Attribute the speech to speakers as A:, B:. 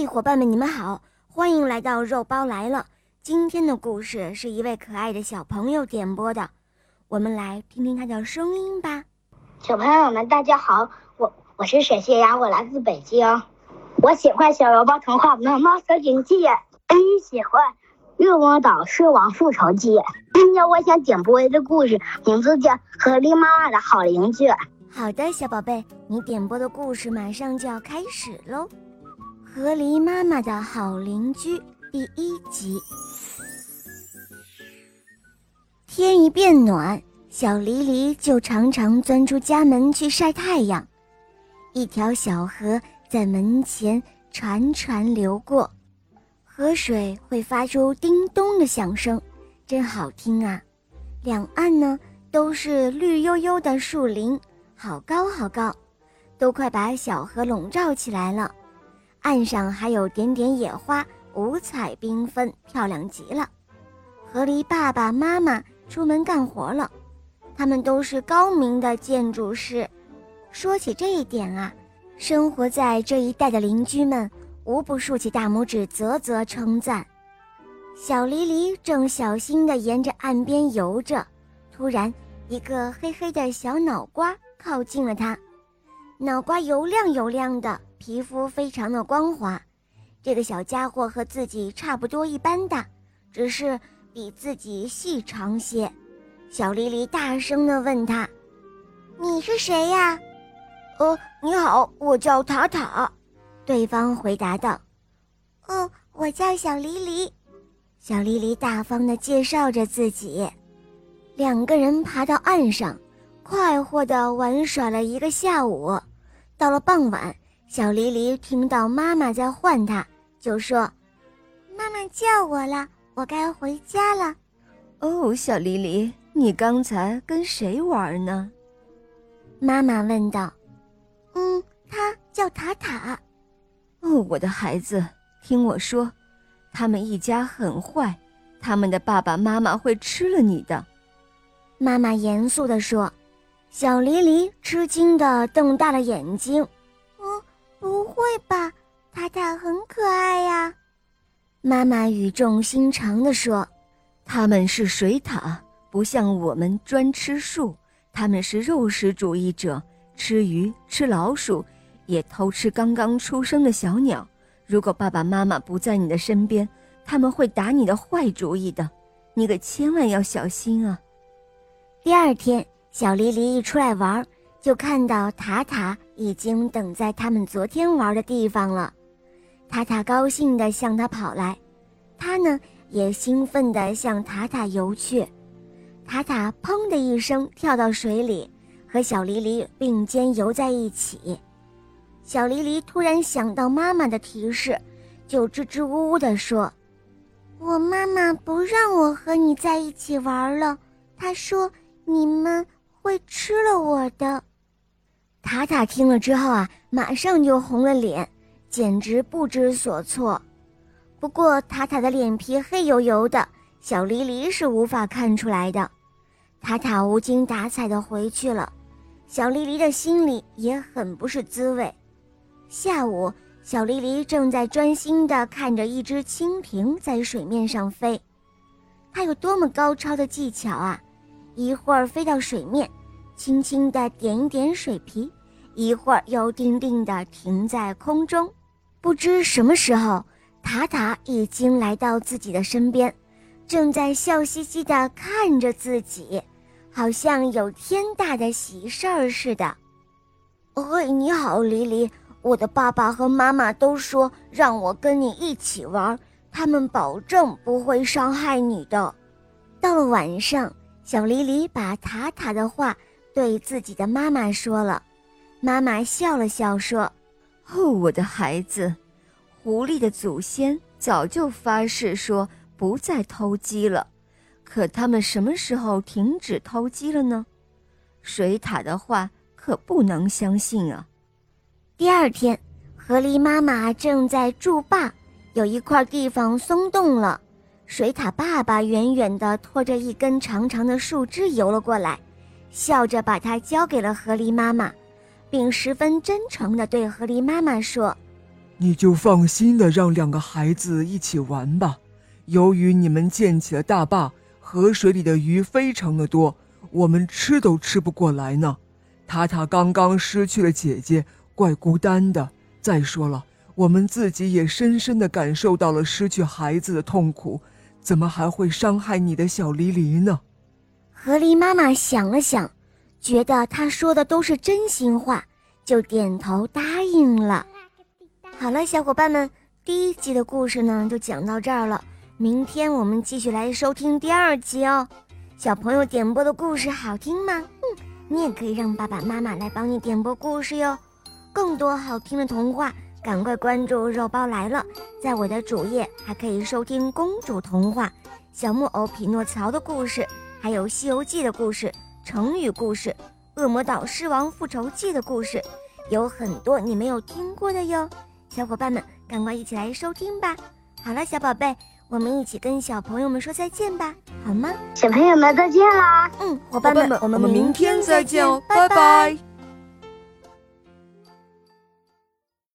A: 嘿，伙伴们，你们好，欢迎来到肉包来了。今天的故事是一位可爱的小朋友点播的，我们来听听他的声音吧。
B: 小朋友们，大家好，我我是沈谢雅，我来自北京。我喜欢小肉包童话《猫猫森林记》，也喜欢《月光岛狮王复仇记》。今天我想点播一个故事，名字叫《河狸妈妈的好邻居》。
A: 好的，小宝贝，你点播的故事马上就要开始喽，《河狸妈妈的好邻居》第一集。天一变暖，小狸狸就常常钻出家门去晒太阳。一条小河。在门前潺潺流过，河水会发出叮咚的响声，真好听啊！两岸呢都是绿油油的树林，好高好高，都快把小河笼罩起来了。岸上还有点点野花，五彩缤纷，漂亮极了。河狸爸爸妈妈出门干活了，他们都是高明的建筑师。说起这一点啊。生活在这一带的邻居们无不竖起大拇指，啧啧称赞。小黎黎正小心地沿着岸边游着，突然，一个黑黑的小脑瓜靠近了它。脑瓜油亮油亮的，皮肤非常的光滑。这个小家伙和自己差不多一般大，只是比自己细长些。小黎黎大声地问他：“你是谁呀？”
C: 呃，你好，我叫塔塔。
A: 对方回答道：“
D: 哦，我叫小黎黎。”
A: 小黎黎大方地介绍着自己。两个人爬到岸上，快活地玩耍了一个下午。到了傍晚，小黎黎听到妈妈在唤她，就说：“
D: 妈妈叫我了，我该回家了。”
C: 哦，小黎黎，你刚才跟谁玩呢？
A: 妈妈问道。
D: 嗯，他叫塔塔。
C: 哦，我的孩子，听我说，他们一家很坏，他们的爸爸妈妈会吃了你的。
A: 妈妈严肃地说。小黎黎吃惊的瞪大了眼睛。
D: 哦，不会吧，塔塔很可爱呀。
A: 妈妈语重心长地说：“
C: 他们是水獭，不像我们专吃树，他们是肉食主义者。”吃鱼，吃老鼠，也偷吃刚刚出生的小鸟。如果爸爸妈妈不在你的身边，他们会打你的坏主意的，你可千万要小心啊！
A: 第二天，小黎黎一出来玩，就看到塔塔已经等在他们昨天玩的地方了。塔塔高兴地向他跑来，他呢也兴奋地向塔塔游去。塔塔砰的一声跳到水里。和小黎黎并肩游在一起，小黎黎突然想到妈妈的提示，就支支吾吾地说：“
D: 我妈妈不让我和你在一起玩了，她说你们会吃了我的。”
A: 塔塔听了之后啊，马上就红了脸，简直不知所措。不过塔塔的脸皮黑油油的，小黎黎是无法看出来的。塔塔无精打采地回去了。小黎黎的心里也很不是滋味。下午，小黎黎正在专心地看着一只蜻蜓在水面上飞。它有多么高超的技巧啊！一会儿飞到水面，轻轻地点一点水皮；一会儿又定定地停在空中。不知什么时候，塔塔已经来到自己的身边，正在笑嘻嘻地看着自己。好像有天大的喜事儿似的。
C: 嘿，你好，黎黎。我的爸爸和妈妈都说让我跟你一起玩，他们保证不会伤害你的。
A: 到了晚上，小黎黎把塔塔的话对自己的妈妈说了。妈妈笑了笑说：“
C: 哦，我的孩子，狐狸的祖先早就发誓说不再偷鸡了。”可他们什么时候停止偷鸡了呢？水獭的话可不能相信啊！
A: 第二天，河狸妈妈正在筑坝，有一块地方松动了。水獭爸爸远远地拖着一根长长的树枝游了过来，笑着把它交给了河狸妈妈，并十分真诚地对河狸妈妈说：“
E: 你就放心的让两个孩子一起玩吧。由于你们建起了大坝，河水里的鱼非常的多，我们吃都吃不过来呢。塔塔刚刚失去了姐姐，怪孤单的。再说了，我们自己也深深的感受到了失去孩子的痛苦，怎么还会伤害你的小黎黎呢？
A: 河狸妈妈想了想，觉得他说的都是真心话，就点头答应了。好了，小伙伴们，第一集的故事呢就讲到这儿了。明天我们继续来收听第二集哦。小朋友点播的故事好听吗？嗯，你也可以让爸爸妈妈来帮你点播故事哟。更多好听的童话，赶快关注肉包来了。在我的主页还可以收听公主童话、小木偶匹诺曹的故事，还有《西游记》的故事、成语故事、恶魔岛狮王复仇记的故事，有很多你没有听过的哟。小伙伴们，赶快一起来收听吧！好了，小宝贝，我们一起跟小朋友们说再见吧，好吗？
B: 小朋友们再见啦！
A: 嗯，伙伴们，
E: 我
A: 们
E: 明天再见
A: 哦，
E: 拜拜。